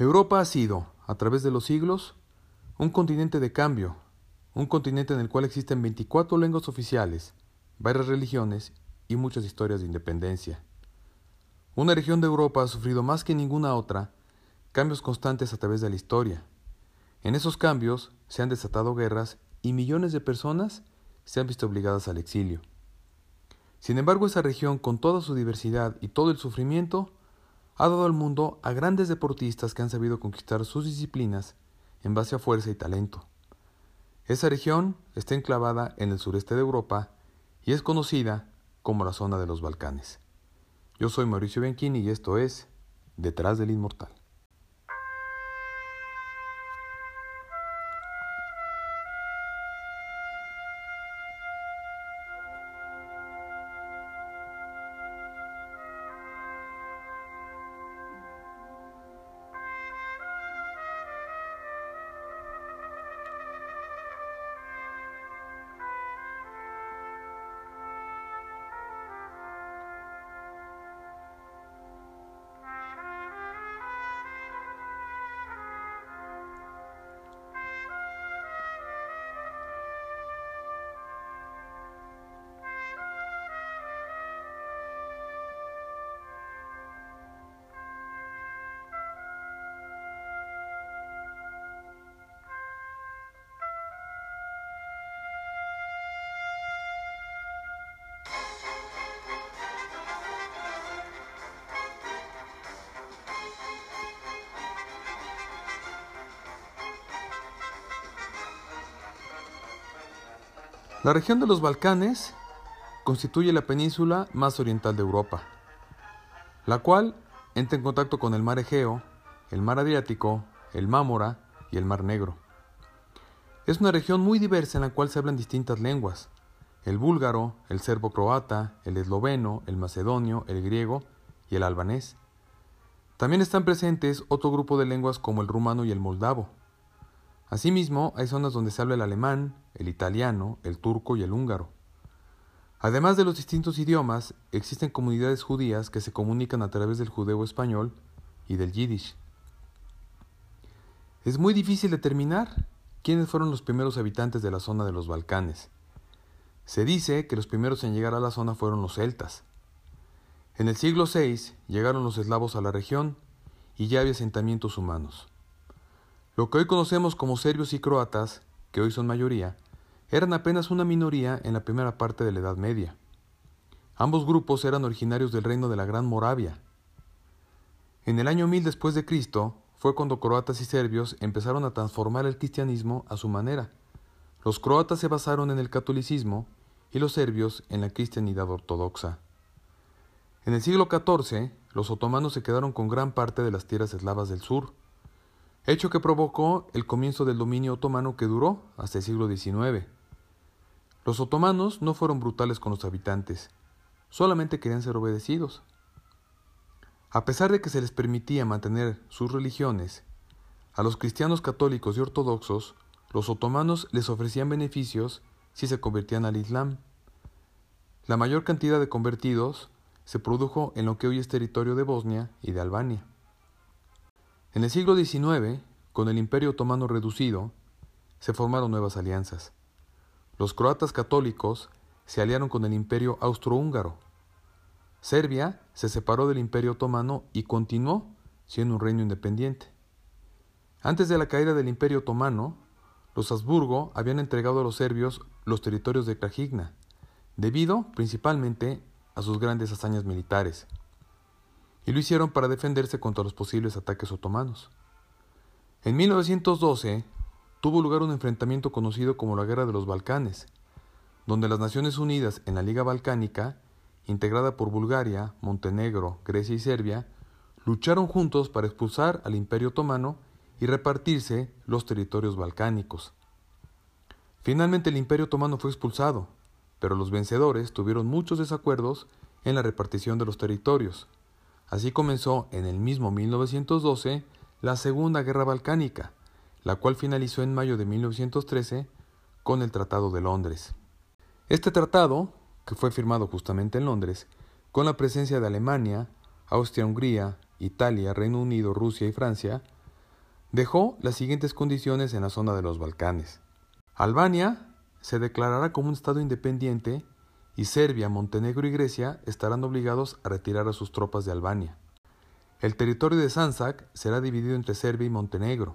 Europa ha sido, a través de los siglos, un continente de cambio, un continente en el cual existen 24 lenguas oficiales, varias religiones y muchas historias de independencia. Una región de Europa ha sufrido más que ninguna otra cambios constantes a través de la historia. En esos cambios se han desatado guerras y millones de personas se han visto obligadas al exilio. Sin embargo, esa región, con toda su diversidad y todo el sufrimiento, ha dado al mundo a grandes deportistas que han sabido conquistar sus disciplinas en base a fuerza y talento. Esa región está enclavada en el sureste de Europa y es conocida como la zona de los Balcanes. Yo soy Mauricio Bianchini y esto es Detrás del Inmortal. La región de los Balcanes constituye la península más oriental de Europa, la cual entra en contacto con el mar Egeo, el mar Adriático, el Mámora y el mar Negro. Es una región muy diversa en la cual se hablan distintas lenguas, el búlgaro, el serbo-croata, el esloveno, el macedonio, el griego y el albanés. También están presentes otro grupo de lenguas como el rumano y el moldavo. Asimismo, hay zonas donde se habla el alemán, el italiano, el turco y el húngaro. Además de los distintos idiomas, existen comunidades judías que se comunican a través del judeo español y del yiddish. Es muy difícil determinar quiénes fueron los primeros habitantes de la zona de los Balcanes. Se dice que los primeros en llegar a la zona fueron los celtas. En el siglo VI llegaron los eslavos a la región y ya había asentamientos humanos. Lo que hoy conocemos como serbios y croatas, que hoy son mayoría, eran apenas una minoría en la primera parte de la Edad Media. Ambos grupos eran originarios del reino de la Gran Moravia. En el año 1000 después de Cristo fue cuando croatas y serbios empezaron a transformar el cristianismo a su manera. Los croatas se basaron en el catolicismo y los serbios en la cristianidad ortodoxa. En el siglo XIV, los otomanos se quedaron con gran parte de las tierras eslavas del sur, hecho que provocó el comienzo del dominio otomano que duró hasta el siglo XIX. Los otomanos no fueron brutales con los habitantes, solamente querían ser obedecidos. A pesar de que se les permitía mantener sus religiones, a los cristianos católicos y ortodoxos, los otomanos les ofrecían beneficios si se convertían al Islam. La mayor cantidad de convertidos se produjo en lo que hoy es territorio de Bosnia y de Albania. En el siglo XIX, con el Imperio Otomano reducido, se formaron nuevas alianzas. Los croatas católicos se aliaron con el Imperio Austrohúngaro. Serbia se separó del Imperio Otomano y continuó siendo un reino independiente. Antes de la caída del Imperio Otomano, los Habsburgo habían entregado a los serbios los territorios de Krajigna, debido principalmente a sus grandes hazañas militares y lo hicieron para defenderse contra los posibles ataques otomanos. En 1912 tuvo lugar un enfrentamiento conocido como la Guerra de los Balcanes, donde las Naciones Unidas en la Liga Balcánica, integrada por Bulgaria, Montenegro, Grecia y Serbia, lucharon juntos para expulsar al Imperio Otomano y repartirse los territorios balcánicos. Finalmente el Imperio Otomano fue expulsado, pero los vencedores tuvieron muchos desacuerdos en la repartición de los territorios, Así comenzó en el mismo 1912 la Segunda Guerra Balcánica, la cual finalizó en mayo de 1913 con el Tratado de Londres. Este tratado, que fue firmado justamente en Londres, con la presencia de Alemania, Austria-Hungría, Italia, Reino Unido, Rusia y Francia, dejó las siguientes condiciones en la zona de los Balcanes. Albania se declarará como un Estado independiente y Serbia, Montenegro y Grecia estarán obligados a retirar a sus tropas de Albania. El territorio de Sansak será dividido entre Serbia y Montenegro.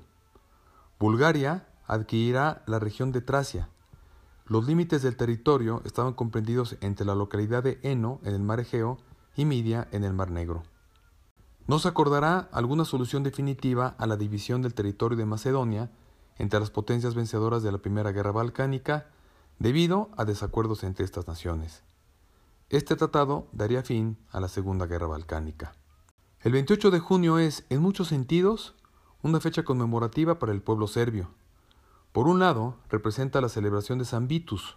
Bulgaria adquirirá la región de Tracia. Los límites del territorio estaban comprendidos entre la localidad de Eno en el mar Egeo y Midia en el mar Negro. No se acordará alguna solución definitiva a la división del territorio de Macedonia entre las potencias vencedoras de la Primera Guerra Balcánica debido a desacuerdos entre estas naciones. Este tratado daría fin a la Segunda Guerra Balcánica. El 28 de junio es, en muchos sentidos, una fecha conmemorativa para el pueblo serbio. Por un lado, representa la celebración de San Vitus,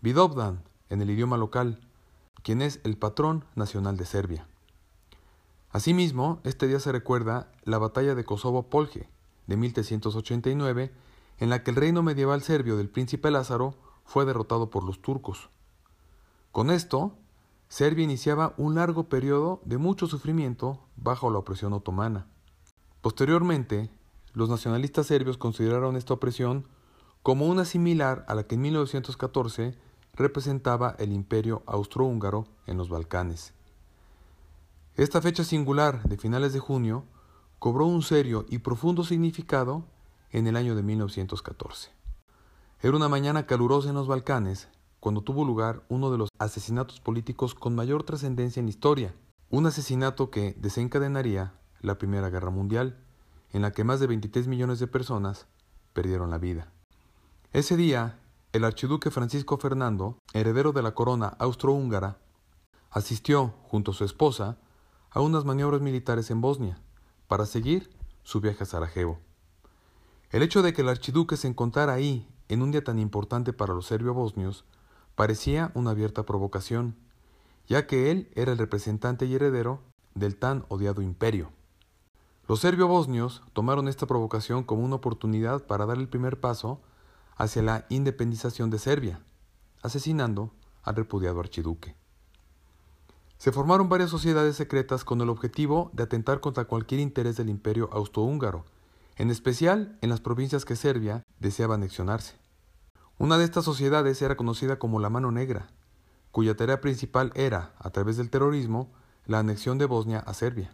Vidovdan en el idioma local, quien es el patrón nacional de Serbia. Asimismo, este día se recuerda la batalla de Kosovo-Polje de 1389, en la que el reino medieval serbio del príncipe Lázaro fue derrotado por los turcos. Con esto, Serbia iniciaba un largo periodo de mucho sufrimiento bajo la opresión otomana. Posteriormente, los nacionalistas serbios consideraron esta opresión como una similar a la que en 1914 representaba el imperio austrohúngaro en los Balcanes. Esta fecha singular de finales de junio cobró un serio y profundo significado en el año de 1914. Era una mañana calurosa en los Balcanes cuando tuvo lugar uno de los asesinatos políticos con mayor trascendencia en la historia, un asesinato que desencadenaría la Primera Guerra Mundial, en la que más de 23 millones de personas perdieron la vida. Ese día, el archiduque Francisco Fernando, heredero de la corona austrohúngara, asistió, junto a su esposa, a unas maniobras militares en Bosnia, para seguir su viaje a Sarajevo. El hecho de que el archiduque se encontrara ahí en un día tan importante para los serbio-bosnios parecía una abierta provocación, ya que él era el representante y heredero del tan odiado imperio. Los serbio-bosnios tomaron esta provocación como una oportunidad para dar el primer paso hacia la independización de Serbia, asesinando al repudiado archiduque. Se formaron varias sociedades secretas con el objetivo de atentar contra cualquier interés del imperio austrohúngaro, en especial en las provincias que Serbia deseaba anexionarse. Una de estas sociedades era conocida como la Mano Negra, cuya tarea principal era, a través del terrorismo, la anexión de Bosnia a Serbia.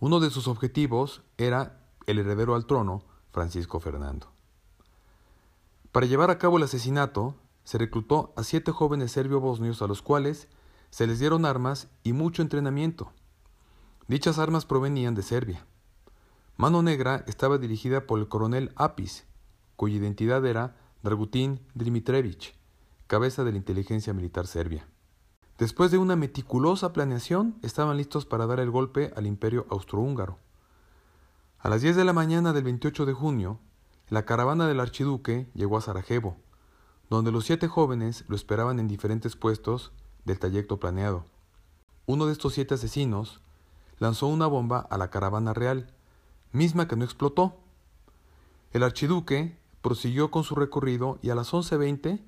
Uno de sus objetivos era el heredero al trono, Francisco Fernando. Para llevar a cabo el asesinato, se reclutó a siete jóvenes serbio-bosnios a los cuales se les dieron armas y mucho entrenamiento. Dichas armas provenían de Serbia. Mano Negra estaba dirigida por el coronel Apis, cuya identidad era Dragutin Dimitrevich, cabeza de la inteligencia militar serbia. Después de una meticulosa planeación, estaban listos para dar el golpe al imperio austrohúngaro. A las 10 de la mañana del 28 de junio, la caravana del archiduque llegó a Sarajevo, donde los siete jóvenes lo esperaban en diferentes puestos del trayecto planeado. Uno de estos siete asesinos lanzó una bomba a la caravana real, misma que no explotó. El archiduque prosiguió con su recorrido y a las 11.20,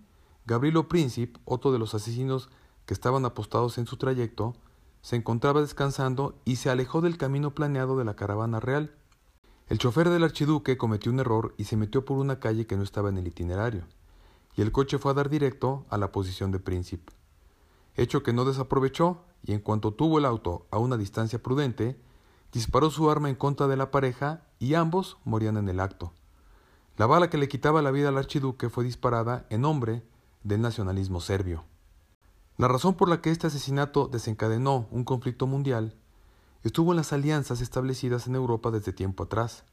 Gabrielo Príncipe, otro de los asesinos que estaban apostados en su trayecto, se encontraba descansando y se alejó del camino planeado de la caravana real. El chofer del archiduque cometió un error y se metió por una calle que no estaba en el itinerario, y el coche fue a dar directo a la posición de Príncipe. Hecho que no desaprovechó, y en cuanto tuvo el auto a una distancia prudente, disparó su arma en contra de la pareja y ambos morían en el acto. La bala que le quitaba la vida al archiduque fue disparada en nombre del nacionalismo serbio. La razón por la que este asesinato desencadenó un conflicto mundial estuvo en las alianzas establecidas en Europa desde tiempo atrás.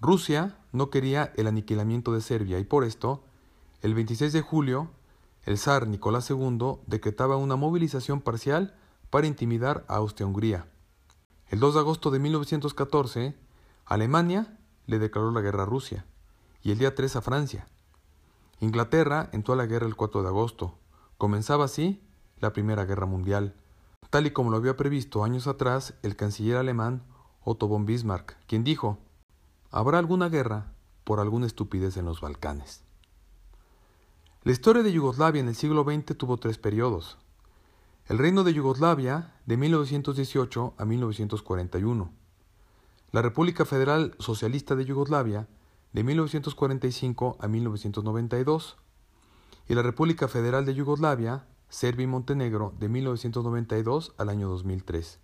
Rusia no quería el aniquilamiento de Serbia y por esto, el 26 de julio, el zar Nicolás II decretaba una movilización parcial para intimidar a Austria-Hungría. El 2 de agosto de 1914, Alemania le declaró la guerra a Rusia y el día 3 a Francia. Inglaterra entró a la guerra el 4 de agosto. Comenzaba así la Primera Guerra Mundial, tal y como lo había previsto años atrás el canciller alemán Otto von Bismarck, quien dijo, habrá alguna guerra por alguna estupidez en los Balcanes. La historia de Yugoslavia en el siglo XX tuvo tres periodos. El reino de Yugoslavia de 1918 a 1941, la República Federal Socialista de Yugoslavia de 1945 a 1992 y la República Federal de Yugoslavia, Serbia y Montenegro de 1992 al año 2003.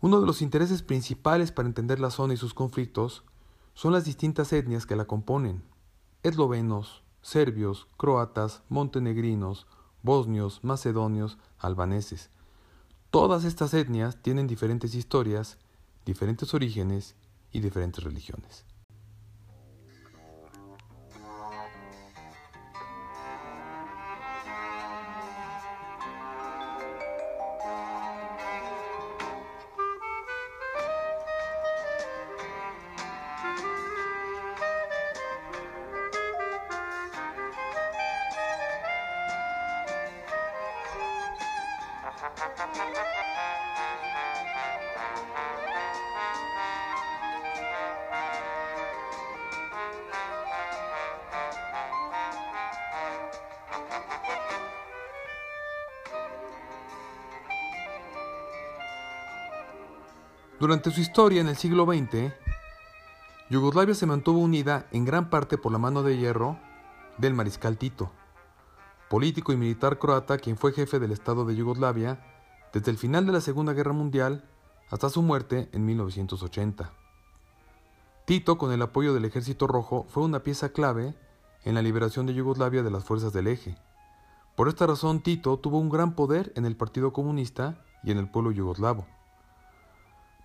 Uno de los intereses principales para entender la zona y sus conflictos son las distintas etnias que la componen, eslovenos, serbios, croatas, montenegrinos, bosnios, macedonios, albaneses. Todas estas etnias tienen diferentes historias, diferentes orígenes y diferentes religiones. Durante su historia en el siglo XX, Yugoslavia se mantuvo unida en gran parte por la mano de hierro del mariscal Tito, político y militar croata quien fue jefe del Estado de Yugoslavia desde el final de la Segunda Guerra Mundial hasta su muerte en 1980. Tito, con el apoyo del Ejército Rojo, fue una pieza clave en la liberación de Yugoslavia de las fuerzas del eje. Por esta razón, Tito tuvo un gran poder en el Partido Comunista y en el pueblo yugoslavo.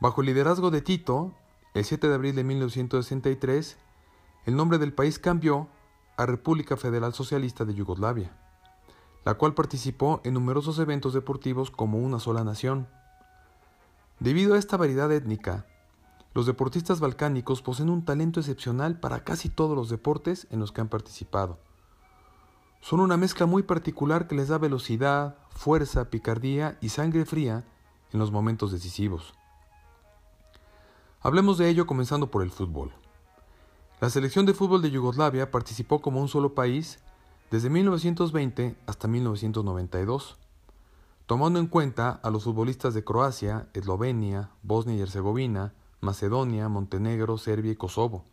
Bajo el liderazgo de Tito, el 7 de abril de 1963, el nombre del país cambió a República Federal Socialista de Yugoslavia, la cual participó en numerosos eventos deportivos como una sola nación. Debido a esta variedad étnica, los deportistas balcánicos poseen un talento excepcional para casi todos los deportes en los que han participado. Son una mezcla muy particular que les da velocidad, fuerza, picardía y sangre fría en los momentos decisivos. Hablemos de ello comenzando por el fútbol. La selección de fútbol de Yugoslavia participó como un solo país desde 1920 hasta 1992, tomando en cuenta a los futbolistas de Croacia, Eslovenia, Bosnia y Herzegovina, Macedonia, Montenegro, Serbia y Kosovo.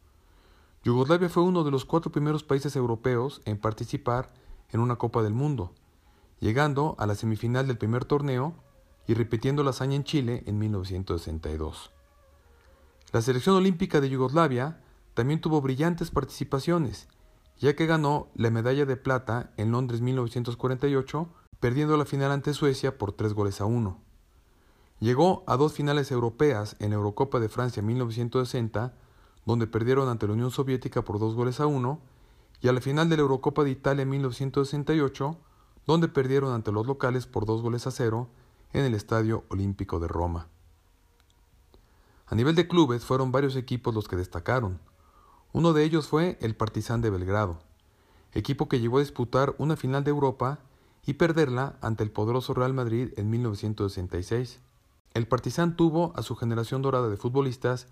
Yugoslavia fue uno de los cuatro primeros países europeos en participar en una Copa del Mundo, llegando a la semifinal del primer torneo y repitiendo la hazaña en Chile en 1962. La selección olímpica de Yugoslavia también tuvo brillantes participaciones, ya que ganó la medalla de plata en Londres 1948, perdiendo la final ante Suecia por tres goles a uno. Llegó a dos finales europeas en Eurocopa de Francia 1960, donde perdieron ante la Unión Soviética por dos goles a uno, y a la final de la Eurocopa de Italia 1968, donde perdieron ante los locales por dos goles a cero en el Estadio Olímpico de Roma. A nivel de clubes fueron varios equipos los que destacaron. Uno de ellos fue el Partizan de Belgrado, equipo que llegó a disputar una final de Europa y perderla ante el poderoso Real Madrid en 1966. El Partizan tuvo a su generación dorada de futbolistas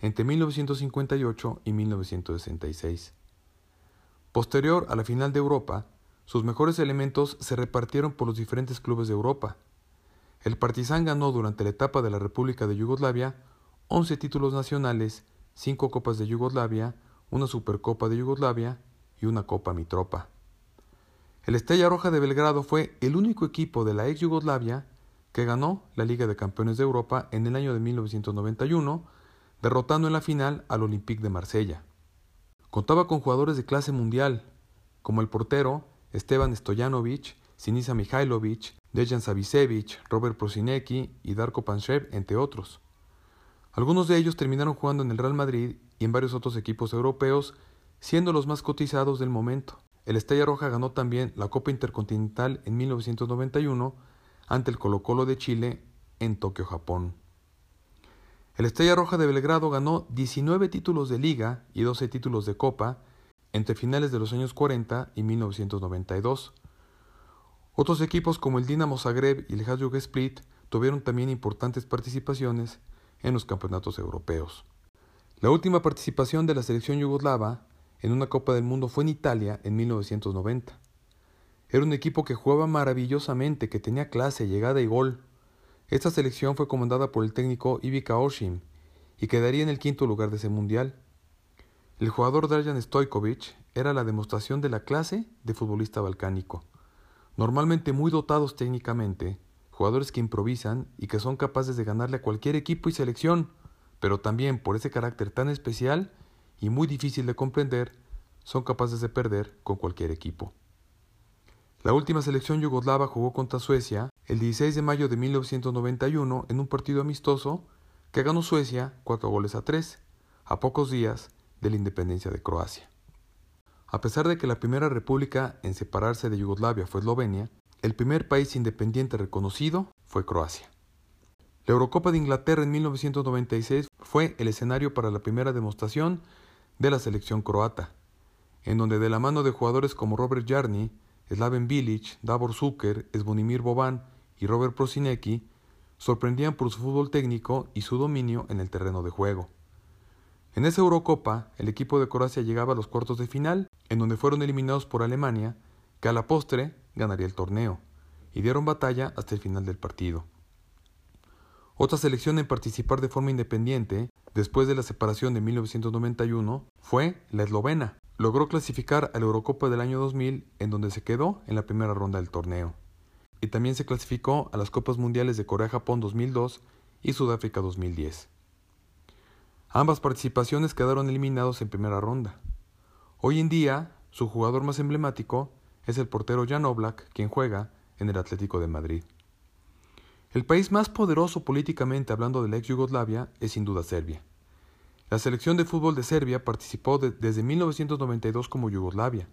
entre 1958 y 1966. Posterior a la final de Europa, sus mejores elementos se repartieron por los diferentes clubes de Europa. El Partizan ganó durante la etapa de la República de Yugoslavia 11 títulos nacionales, 5 Copas de Yugoslavia, una Supercopa de Yugoslavia y una Copa Mitropa. El Estrella Roja de Belgrado fue el único equipo de la ex Yugoslavia que ganó la Liga de Campeones de Europa en el año de 1991, derrotando en la final al Olympique de Marsella. Contaba con jugadores de clase mundial, como el portero Esteban Stojanovic, Sinisa Mihailovic, Dejan Savicevic, Robert Prosinecki y Darko Panchev, entre otros. Algunos de ellos terminaron jugando en el Real Madrid y en varios otros equipos europeos, siendo los más cotizados del momento. El Estrella Roja ganó también la Copa Intercontinental en 1991 ante el Colo Colo de Chile en Tokio, Japón. El Estrella Roja de Belgrado ganó 19 títulos de liga y 12 títulos de copa entre finales de los años 40 y 1992. Otros equipos como el Dinamo Zagreb y el Hajduk Split tuvieron también importantes participaciones en los campeonatos europeos. La última participación de la selección yugoslava en una Copa del Mundo fue en Italia en 1990. Era un equipo que jugaba maravillosamente, que tenía clase, llegada y gol. Esta selección fue comandada por el técnico Ivica Oshim y quedaría en el quinto lugar de ese mundial. El jugador Dragan Stojkovic era la demostración de la clase de futbolista balcánico. Normalmente muy dotados técnicamente, jugadores que improvisan y que son capaces de ganarle a cualquier equipo y selección, pero también por ese carácter tan especial y muy difícil de comprender, son capaces de perder con cualquier equipo. La última selección yugoslava jugó contra Suecia el 16 de mayo de 1991 en un partido amistoso que ganó Suecia cuatro goles a tres, a pocos días de la independencia de Croacia. A pesar de que la primera república en separarse de Yugoslavia fue Eslovenia, el primer país independiente reconocido fue Croacia. La Eurocopa de Inglaterra en 1996 fue el escenario para la primera demostración de la selección croata, en donde de la mano de jugadores como Robert Jarni, Slaven Bilic, Davor Zucker, Zvonimir Boban y Robert Prosinecki sorprendían por su fútbol técnico y su dominio en el terreno de juego. En esa Eurocopa, el equipo de Croacia llegaba a los cuartos de final, en donde fueron eliminados por Alemania, que a la postre ganaría el torneo, y dieron batalla hasta el final del partido. Otra selección en participar de forma independiente, después de la separación de 1991, fue la eslovena, logró clasificar a la Eurocopa del año 2000 en donde se quedó en la primera ronda del torneo. Y también se clasificó a las Copas Mundiales de Corea-Japón 2002 y Sudáfrica 2010. Ambas participaciones quedaron eliminados en primera ronda. Hoy en día, su jugador más emblemático es el portero Jan Oblak, quien juega en el Atlético de Madrid. El país más poderoso políticamente hablando de la ex Yugoslavia es sin duda Serbia. La selección de fútbol de Serbia participó desde 1992 como Yugoslavia,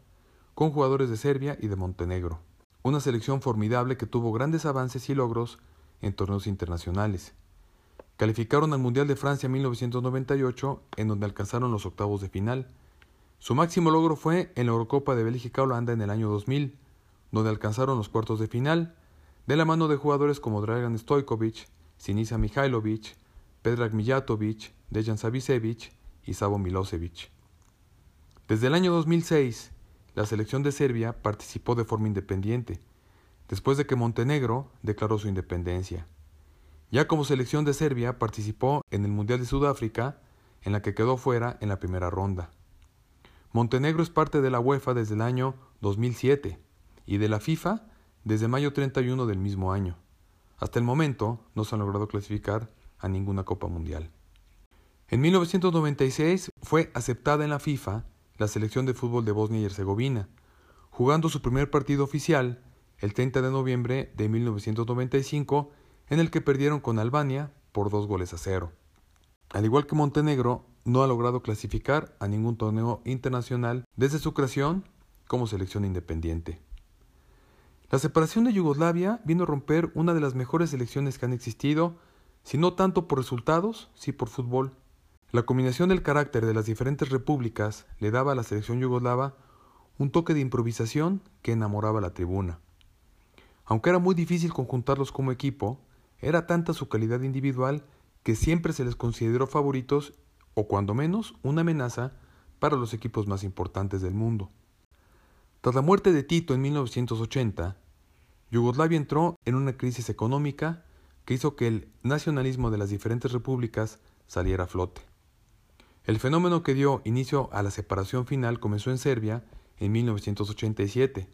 con jugadores de Serbia y de Montenegro. Una selección formidable que tuvo grandes avances y logros en torneos internacionales. Calificaron al Mundial de Francia 1998, en donde alcanzaron los octavos de final. Su máximo logro fue en la Eurocopa de Bélgica-Holanda en el año 2000, donde alcanzaron los cuartos de final, de la mano de jugadores como Dragan Stojkovic, Sinisa Mihailovic, Pedrag Mijatovic, Dejan Savicevic y Savo Milosevic. Desde el año 2006, la selección de Serbia participó de forma independiente, después de que Montenegro declaró su independencia. Ya como selección de Serbia participó en el Mundial de Sudáfrica, en la que quedó fuera en la primera ronda. Montenegro es parte de la UEFA desde el año 2007 y de la FIFA desde mayo 31 del mismo año. Hasta el momento no se han logrado clasificar a ninguna Copa Mundial. En 1996 fue aceptada en la FIFA la selección de fútbol de Bosnia y Herzegovina, jugando su primer partido oficial el 30 de noviembre de 1995, en el que perdieron con Albania por dos goles a cero. Al igual que Montenegro, no ha logrado clasificar a ningún torneo internacional desde su creación como selección independiente. La separación de Yugoslavia vino a romper una de las mejores selecciones que han existido, si no tanto por resultados, sí por fútbol. La combinación del carácter de las diferentes repúblicas le daba a la selección yugoslava un toque de improvisación que enamoraba a la tribuna. Aunque era muy difícil conjuntarlos como equipo, era tanta su calidad individual que siempre se les consideró favoritos o cuando menos una amenaza para los equipos más importantes del mundo. Tras la muerte de Tito en 1980, Yugoslavia entró en una crisis económica que hizo que el nacionalismo de las diferentes repúblicas saliera a flote. El fenómeno que dio inicio a la separación final comenzó en Serbia en 1987,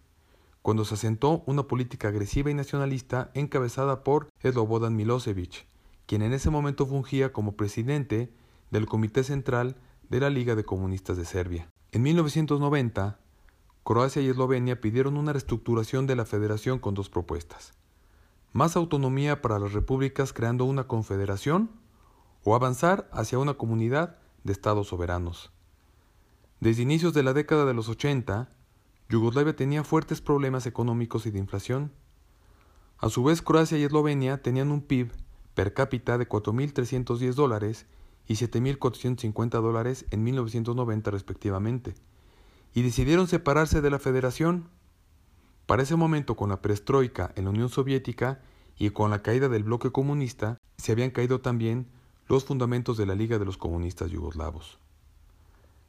cuando se asentó una política agresiva y nacionalista encabezada por Slobodan Milosevic, quien en ese momento fungía como presidente del Comité Central de la Liga de Comunistas de Serbia. En 1990, Croacia y Eslovenia pidieron una reestructuración de la federación con dos propuestas. Más autonomía para las repúblicas creando una confederación o avanzar hacia una comunidad de estados soberanos. Desde inicios de la década de los 80, Yugoslavia tenía fuertes problemas económicos y de inflación. A su vez, Croacia y Eslovenia tenían un PIB per cápita de 4.310 dólares y 7.450 dólares en 1990 respectivamente, y decidieron separarse de la federación. Para ese momento, con la perestroika en la Unión Soviética y con la caída del bloque comunista, se habían caído también los fundamentos de la Liga de los Comunistas Yugoslavos.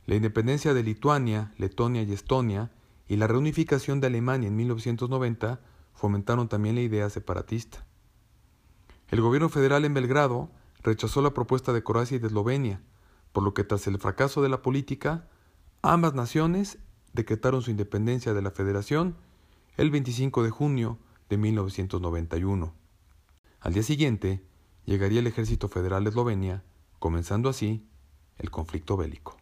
La independencia de Lituania, Letonia y Estonia y la reunificación de Alemania en 1990 fomentaron también la idea separatista. El gobierno federal en Belgrado rechazó la propuesta de Croacia y de Eslovenia, por lo que tras el fracaso de la política, ambas naciones decretaron su independencia de la Federación el 25 de junio de 1991. Al día siguiente, llegaría el ejército federal de Eslovenia, comenzando así el conflicto bélico.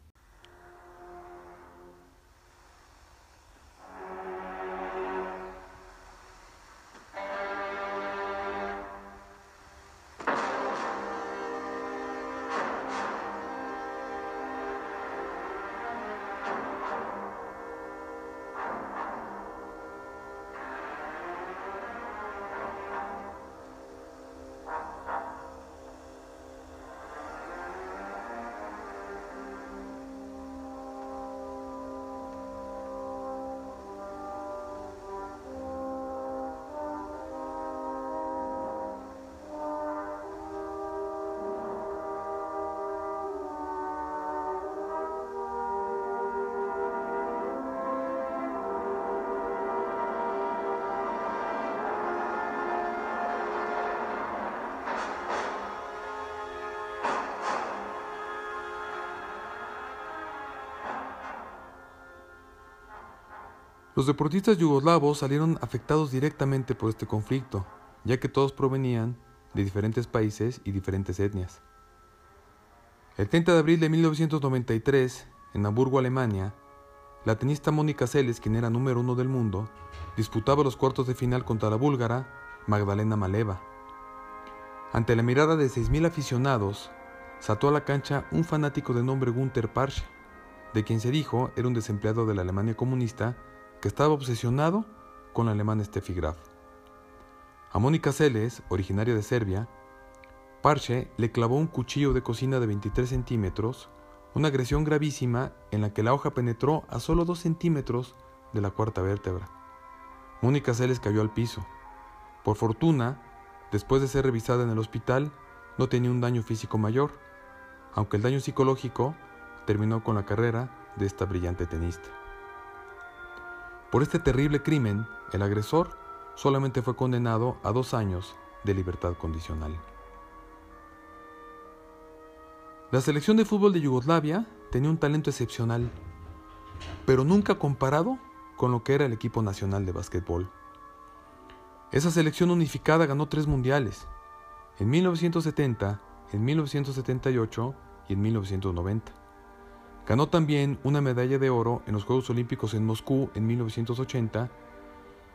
Los deportistas yugoslavos salieron afectados directamente por este conflicto, ya que todos provenían de diferentes países y diferentes etnias. El 30 de abril de 1993, en Hamburgo, Alemania, la tenista Mónica Seles, quien era número uno del mundo, disputaba los cuartos de final contra la búlgara Magdalena Maleva. Ante la mirada de 6.000 aficionados, saltó a la cancha un fanático de nombre Gunther Parsche, de quien se dijo era un desempleado de la Alemania comunista que estaba obsesionado con el alemán Steffi Graf. A Mónica Celes, originaria de Serbia, Parche le clavó un cuchillo de cocina de 23 centímetros, una agresión gravísima en la que la hoja penetró a solo 2 centímetros de la cuarta vértebra. Mónica Celes cayó al piso. Por fortuna, después de ser revisada en el hospital, no tenía un daño físico mayor, aunque el daño psicológico terminó con la carrera de esta brillante tenista. Por este terrible crimen, el agresor solamente fue condenado a dos años de libertad condicional. La selección de fútbol de Yugoslavia tenía un talento excepcional, pero nunca comparado con lo que era el equipo nacional de básquetbol. Esa selección unificada ganó tres mundiales, en 1970, en 1978 y en 1990. Ganó también una medalla de oro en los Juegos Olímpicos en Moscú en 1980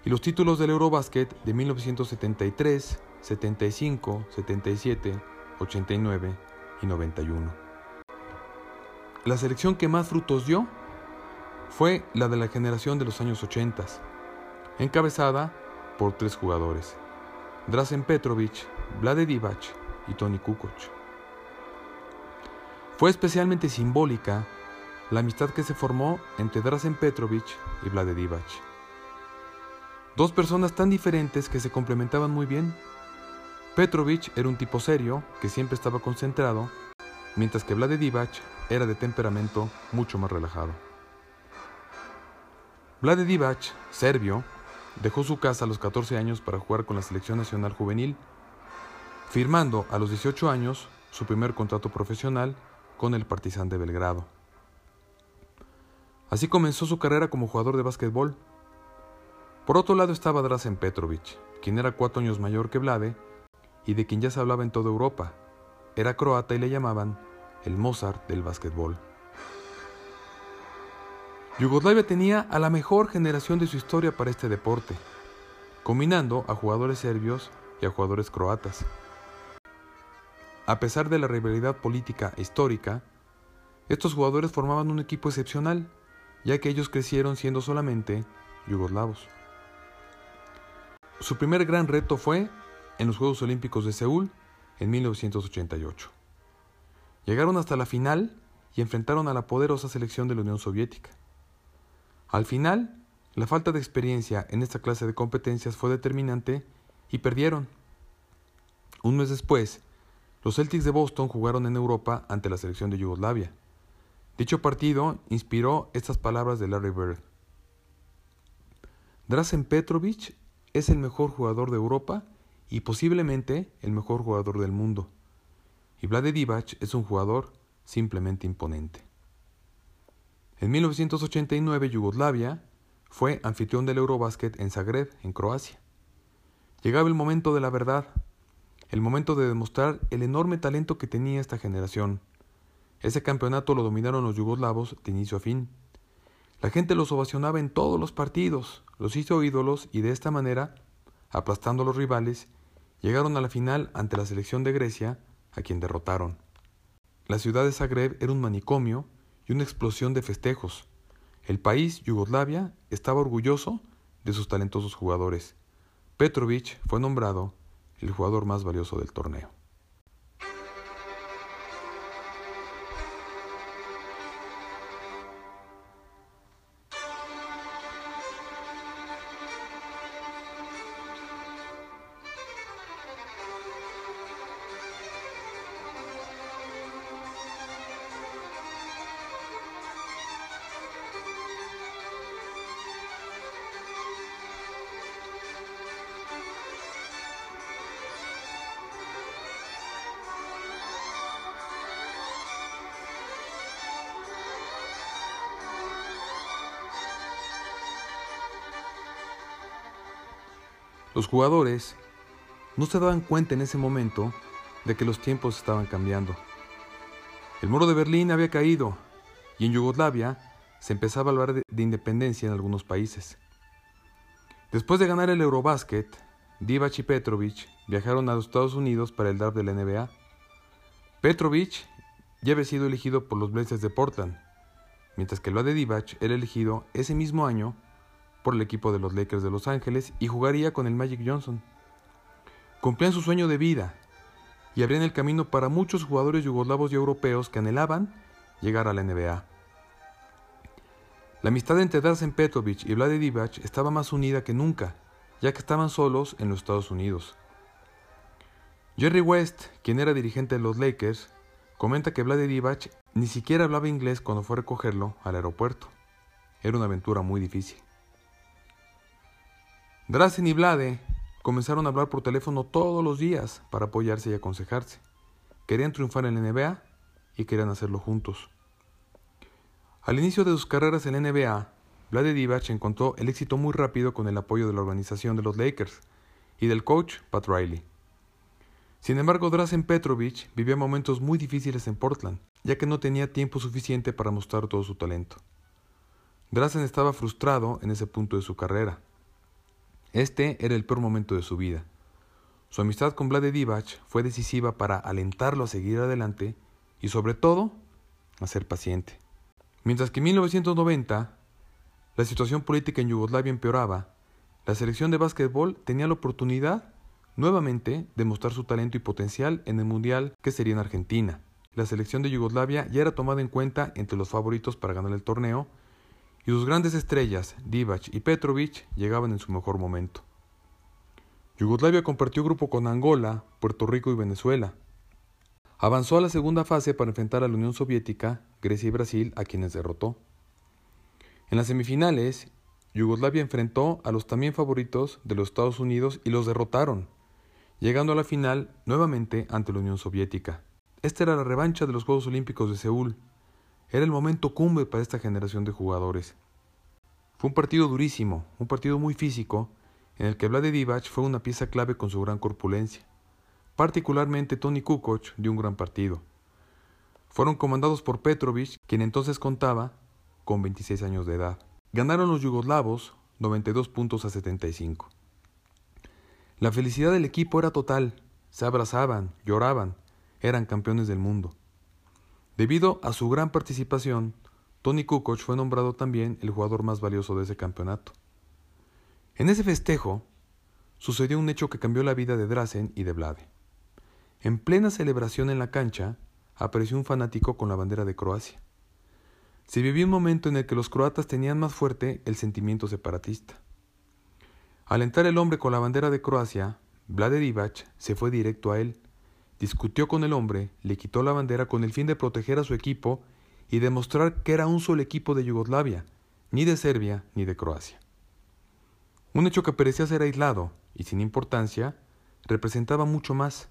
y los títulos del Eurobasket de 1973, 75, 77, 89 y 91. La selección que más frutos dio fue la de la generación de los años 80, encabezada por tres jugadores, Drazen Petrovic, Vlade Divac y Tony Kukoc. Fue especialmente simbólica la amistad que se formó entre Drazen Petrovic y Vlade Divac. Dos personas tan diferentes que se complementaban muy bien. Petrovic era un tipo serio que siempre estaba concentrado, mientras que Vlade Divac era de temperamento mucho más relajado. Vlade Divac, serbio, dejó su casa a los 14 años para jugar con la selección nacional juvenil, firmando a los 18 años su primer contrato profesional con el Partizan de Belgrado. Así comenzó su carrera como jugador de básquetbol. Por otro lado estaba Drazen Petrovic, quien era cuatro años mayor que Vlade y de quien ya se hablaba en toda Europa. Era croata y le llamaban el Mozart del básquetbol. Yugoslavia tenía a la mejor generación de su historia para este deporte, combinando a jugadores serbios y a jugadores croatas. A pesar de la rivalidad política e histórica, estos jugadores formaban un equipo excepcional ya que ellos crecieron siendo solamente yugoslavos. Su primer gran reto fue en los Juegos Olímpicos de Seúl en 1988. Llegaron hasta la final y enfrentaron a la poderosa selección de la Unión Soviética. Al final, la falta de experiencia en esta clase de competencias fue determinante y perdieron. Un mes después, los Celtics de Boston jugaron en Europa ante la selección de Yugoslavia. Dicho partido inspiró estas palabras de Larry Bird. Drazen Petrovic es el mejor jugador de Europa y posiblemente el mejor jugador del mundo. y Vlade Divac es un jugador simplemente imponente. En 1989 Yugoslavia fue anfitrión del Eurobasket en Zagreb, en Croacia. Llegaba el momento de la verdad, el momento de demostrar el enorme talento que tenía esta generación. Ese campeonato lo dominaron los yugoslavos de inicio a fin. La gente los ovacionaba en todos los partidos, los hizo ídolos y de esta manera, aplastando a los rivales, llegaron a la final ante la selección de Grecia, a quien derrotaron. La ciudad de Zagreb era un manicomio y una explosión de festejos. El país, Yugoslavia, estaba orgulloso de sus talentosos jugadores. Petrovic fue nombrado el jugador más valioso del torneo. Los jugadores no se daban cuenta en ese momento de que los tiempos estaban cambiando. El muro de Berlín había caído y en Yugoslavia se empezaba a hablar de, independencia en algunos países. Después de ganar el Eurobasket, Divac y Petrovic viajaron a los Estados Unidos para el draft de la NBA. Petrovic ya había sido elegido por los Blazers de Portland, mientras que el de Divac era elegido ese mismo año por el equipo de los Lakers de Los Ángeles y jugaría con el Magic Johnson. Cumplían su sueño de vida y abrían el camino para muchos jugadores yugoslavos y europeos que anhelaban llegar a la NBA. La amistad entre Drazen Petrovic y Vlade Divac estaba más unida que nunca, ya que estaban solos en los Estados Unidos. Jerry West, quien era dirigente de los Lakers, comenta que Vlade Divac ni siquiera hablaba inglés cuando fue a recogerlo al aeropuerto. Era una aventura muy difícil. Drazen y Vlade comenzaron a hablar por teléfono todos los días para apoyarse y aconsejarse. Querían triunfar en la NBA y querían hacerlo juntos. Al inicio de sus carreras en la NBA, Vlade Divac encontró el éxito muy rápido con el apoyo de la organización de los Lakers y del coach Pat Riley. Sin embargo, Drazen Petrovic vivía momentos muy difíciles en Portland, ya que no tenía tiempo suficiente para mostrar todo su talento. Drazen estaba frustrado en ese punto de su carrera este era el peor momento de su vida. Su amistad con Vlade Divac fue decisiva para alentarlo a seguir adelante y sobre todo a ser paciente. Mientras que en 1990 la situación política en Yugoslavia empeoraba, la selección de básquetbol tenía la oportunidad nuevamente de mostrar su talento y potencial en el Mundial que sería en Argentina. La selección de Yugoslavia ya era tomada en cuenta entre los favoritos para ganar el torneo y sus grandes estrellas, Divac y Petrovic, llegaban en su mejor momento. Yugoslavia compartió grupo con Angola, Puerto Rico y Venezuela. Avanzó a la segunda fase para enfrentar a la Unión Soviética, Grecia y Brasil, a quienes derrotó. En las semifinales, Yugoslavia enfrentó a los también favoritos de los Estados Unidos y los derrotaron, llegando a la final nuevamente ante la Unión Soviética. Esta era la revancha de los Juegos Olímpicos de Seúl, era el momento cumbre para esta generación de jugadores. Fue un partido durísimo, un partido muy físico, en el que Vlade Divac fue una pieza clave con su gran corpulencia. Particularmente Tony Kukoc dio un gran partido. Fueron comandados por Petrovic, quien entonces contaba con 26 años de edad. Ganaron los yugoslavos 92 puntos a 75. La felicidad del equipo era total, se abrazaban, lloraban, eran campeones del mundo. Debido a su gran participación, Tony Kukoc fue nombrado también el jugador más valioso de ese campeonato. En ese festejo sucedió un hecho que cambió la vida de Drazen y de Vlade. En plena celebración en la cancha, apareció un fanático con la bandera de Croacia. Se vivió un momento en el que los croatas tenían más fuerte el sentimiento separatista. Al entrar el hombre con la bandera de Croacia, Vlade Divac se fue directo a él discutió con el hombre, le quitó la bandera con el fin de proteger a su equipo y demostrar que era un solo equipo de Yugoslavia, ni de Serbia ni de Croacia. Un hecho que parecía ser aislado y sin importancia, representaba mucho más,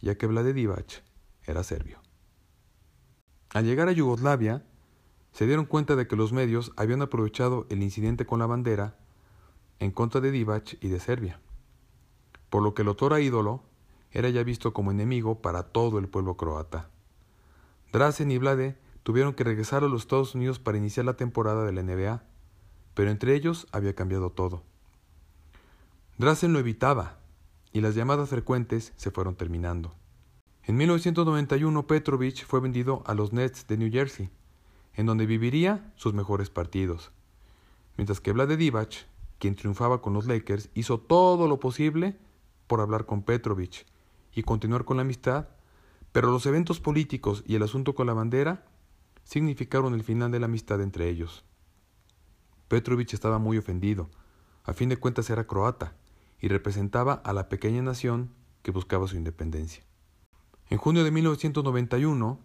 ya que Vlade Divac era serbio. Al llegar a Yugoslavia, se dieron cuenta de que los medios habían aprovechado el incidente con la bandera en contra de Divac y de Serbia, por lo que el otrora ídolo era ya visto como enemigo para todo el pueblo croata. Drazen y Vlade tuvieron que regresar a los Estados Unidos para iniciar la temporada de la NBA, pero entre ellos había cambiado todo. Drazen lo evitaba, y las llamadas frecuentes se fueron terminando. En 1991 Petrovich fue vendido a los Nets de New Jersey, en donde viviría sus mejores partidos, mientras que Vlade Divac, quien triunfaba con los Lakers, hizo todo lo posible por hablar con Petrovich y continuar con la amistad, pero los eventos políticos y el asunto con la bandera significaron el final de la amistad entre ellos. Petrovich estaba muy ofendido, a fin de cuentas era croata, y representaba a la pequeña nación que buscaba su independencia. En junio de 1991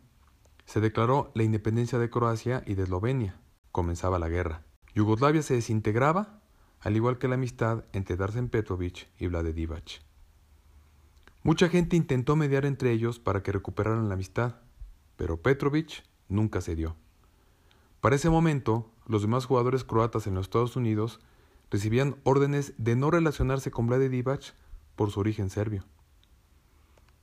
se declaró la independencia de Croacia y de Eslovenia. Comenzaba la guerra. Yugoslavia se desintegraba, al igual que la amistad entre Darsen Petrovic y Vlade. Mucha gente intentó mediar entre ellos para que recuperaran la amistad, pero Petrovic nunca cedió. Para ese momento, los demás jugadores croatas en los Estados Unidos recibían órdenes de no relacionarse con Vlade Divac por su origen serbio.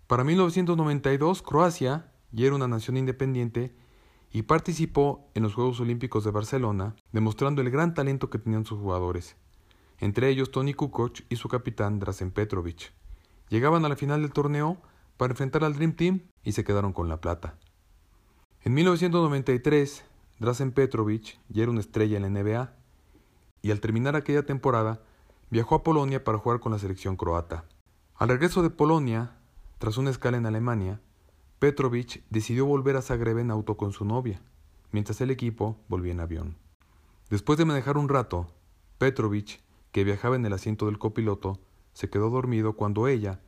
Para 1992, Croacia ya era una nación independiente y participó en los Juegos Olímpicos de Barcelona, demostrando el gran talento que tenían sus jugadores, entre ellos Tony Kukoc y su capitán Drazen Petrovic. Llegaban a la final del torneo para enfrentar al Dream Team y se quedaron con la plata. En 1993, Drazen Petrovic ya era una estrella en la NBA y al terminar aquella temporada viajó a Polonia para jugar con la selección croata. Al regreso de Polonia, tras una escala en Alemania, Petrovic decidió volver a Zagreb en auto con su novia, mientras el equipo volvía en avión. Después de manejar un rato, Petrovic, que viajaba en el asiento del copiloto, se quedó dormido cuando ella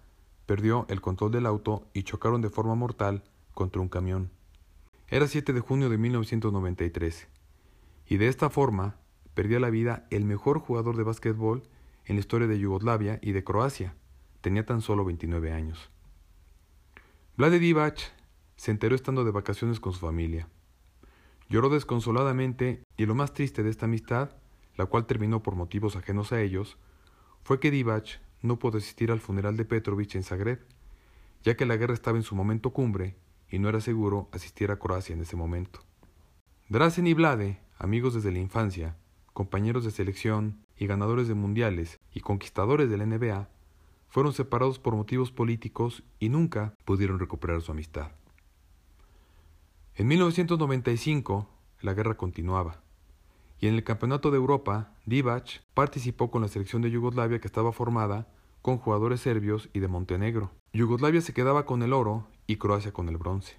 perdió el control del auto y chocaron de forma mortal contra un camión. Era 7 de junio de 1993, y de esta forma perdió la vida el mejor jugador de básquetbol en la historia de Yugoslavia y de Croacia. Tenía tan solo 29 años. Vlade Divac se enteró estando de vacaciones con su familia. Lloró desconsoladamente y lo más triste de esta amistad, la cual terminó por motivos ajenos a ellos, fue que Divac no pudo asistir al funeral de Petrovich en Zagreb, ya que la guerra estaba en su momento cumbre y no era seguro asistir a Croacia en ese momento. Drazen y Vlade, amigos desde la infancia, compañeros de selección y ganadores de mundiales y conquistadores de la NBA, fueron separados por motivos políticos y nunca pudieron recuperar su amistad. En 1995, la guerra continuaba, y en el Campeonato de Europa, Divac participó con la selección de Yugoslavia que estaba formada con jugadores serbios y de Montenegro. Yugoslavia se quedaba con el oro y Croacia con el bronce.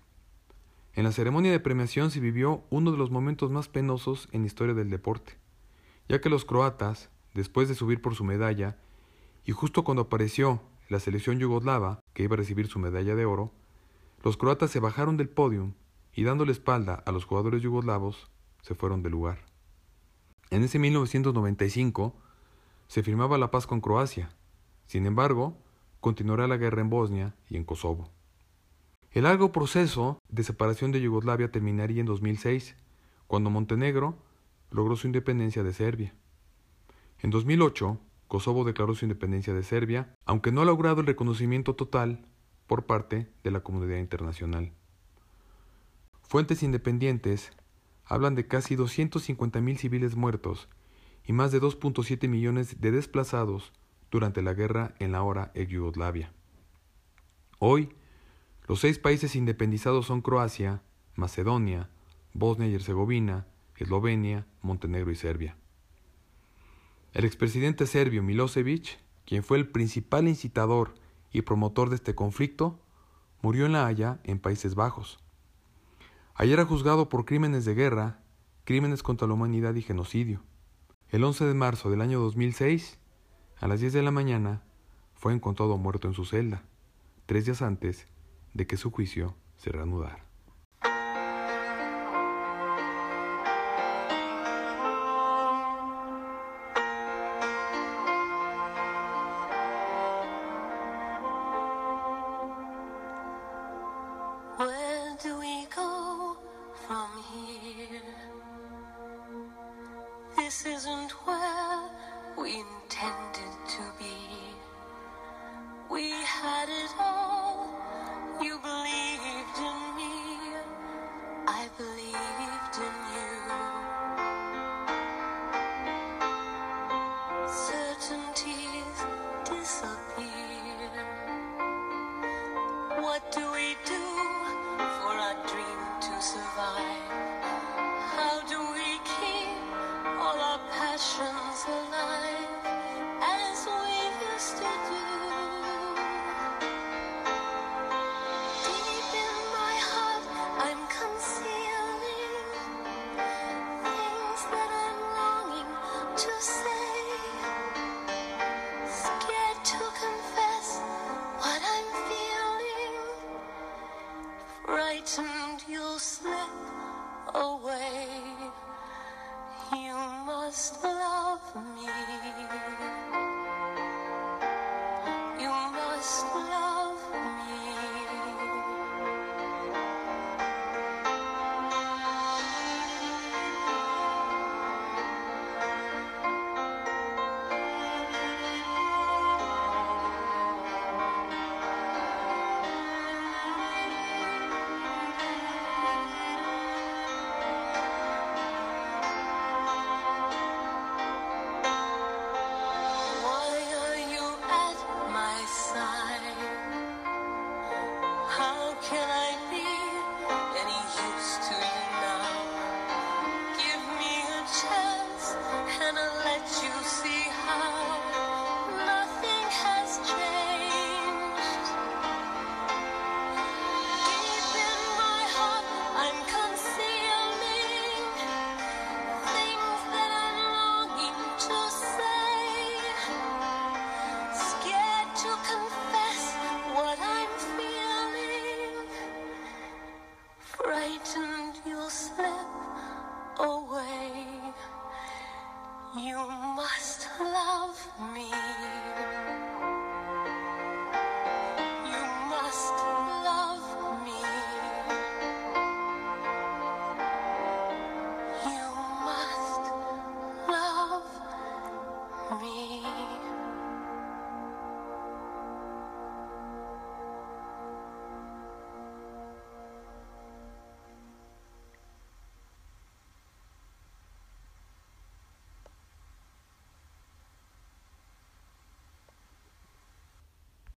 En la ceremonia de premiación se vivió uno de los momentos más penosos en la historia del deporte ya que los croatas, después de subir por su medalla, y justo cuando apareció la selección yugoslava, que iba a recibir su medalla de oro, los croatas se bajaron del podio y dándole espalda a los jugadores yugoslavos, se fueron del lugar. En ese 1995 se firmaba la paz con Croacia, sin embargo, continuará la guerra en Bosnia y en Kosovo. El largo proceso de separación de Yugoslavia terminaría en 2006, cuando Montenegro logró su independencia de Serbia. En 2008, Kosovo declaró su independencia de Serbia, aunque no ha logrado el reconocimiento total por parte de la comunidad internacional. Fuentes independientes hablan de casi 250.000 civiles muertos y más de 2.7 millones de desplazados durante la guerra en la hora ex Yugoslavia. Hoy, los seis países independizados son Croacia, Macedonia, Bosnia y Herzegovina, Eslovenia, Montenegro y Serbia. El expresidente serbio Milosevic, quien fue el principal incitador y promotor de este conflicto, murió en La Haya, en Países Bajos. Ayer era juzgado por crímenes de guerra, crímenes contra la humanidad y genocidio. El 11 de marzo del año 2006, a las 10 de la mañana, fue encontrado muerto en su celda, tres días antes de que su juicio se reanudara.